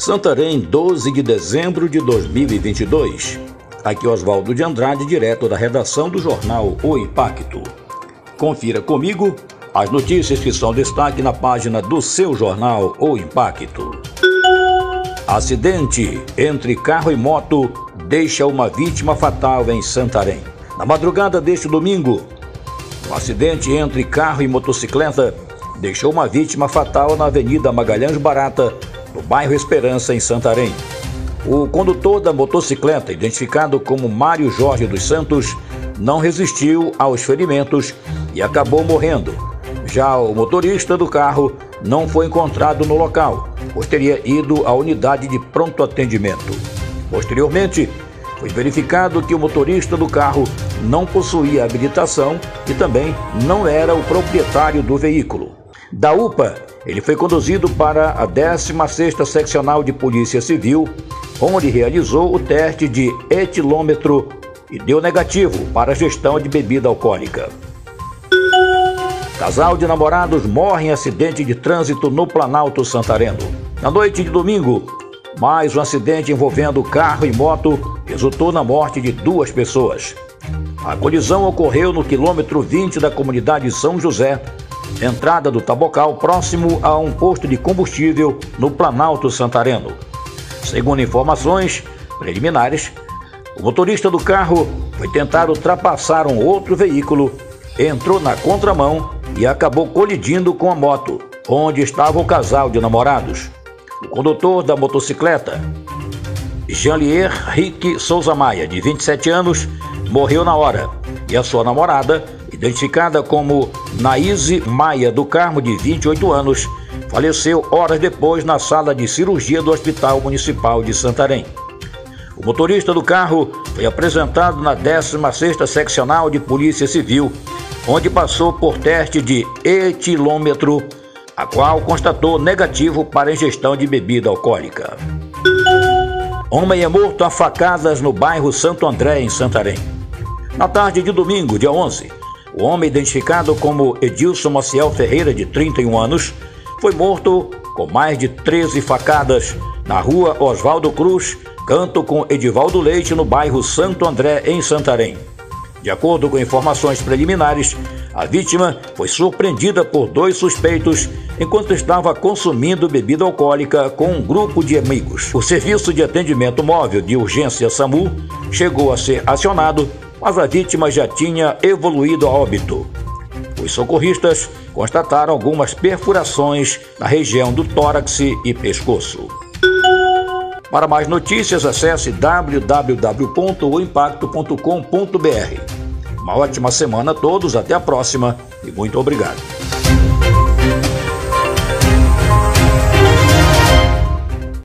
Santarém, 12 de dezembro de 2022. Aqui Oswaldo de Andrade, direto da redação do jornal O Impacto. Confira comigo as notícias que são destaque na página do seu jornal O Impacto. Acidente entre carro e moto deixa uma vítima fatal em Santarém. Na madrugada deste domingo, um acidente entre carro e motocicleta deixou uma vítima fatal na Avenida Magalhães Barata, no bairro Esperança, em Santarém. O condutor da motocicleta, identificado como Mário Jorge dos Santos, não resistiu aos ferimentos e acabou morrendo. Já o motorista do carro não foi encontrado no local, pois teria ido à unidade de pronto atendimento. Posteriormente, foi verificado que o motorista do carro não possuía habilitação e também não era o proprietário do veículo. Da UPA, ele foi conduzido para a 16ª Seccional de Polícia Civil, onde realizou o teste de etilômetro e deu negativo para a gestão de bebida alcoólica. Casal de namorados morre em acidente de trânsito no Planalto Santareno. Na noite de domingo, mais um acidente envolvendo carro e moto resultou na morte de duas pessoas. A colisão ocorreu no quilômetro 20 da comunidade São José, entrada do Tabocal, próximo a um posto de combustível no Planalto Santareno. Segundo informações preliminares, o motorista do carro foi tentar ultrapassar um outro veículo, entrou na contramão e acabou colidindo com a moto, onde estava o casal de namorados. O condutor da motocicleta, Jean-Lier Rick Souza Maia, de 27 anos, morreu na hora, e a sua namorada, identificada como Naíse Maia do Carmo, de 28 anos, faleceu horas depois na sala de cirurgia do Hospital Municipal de Santarém. O motorista do carro foi apresentado na 16ª Seccional de Polícia Civil, onde passou por teste de etilômetro, a qual constatou negativo para ingestão de bebida alcoólica. Homem é morto a facadas no bairro Santo André, em Santarém. Na tarde de domingo, dia 11, o homem identificado como Edilson Maciel Ferreira, de 31 anos, foi morto com mais de 13 facadas na rua Oswaldo Cruz, canto com Edivaldo Leite, no bairro Santo André, em Santarém. De acordo com informações preliminares, a vítima foi surpreendida por dois suspeitos enquanto estava consumindo bebida alcoólica com um grupo de amigos. O serviço de atendimento móvel de urgência SAMU chegou a ser acionado, mas a vítima já tinha evoluído a óbito. Os socorristas constataram algumas perfurações na região do tórax e pescoço. Para mais notícias, acesse www.oimpacto.com.br. Uma ótima semana a todos, até a próxima e muito obrigado.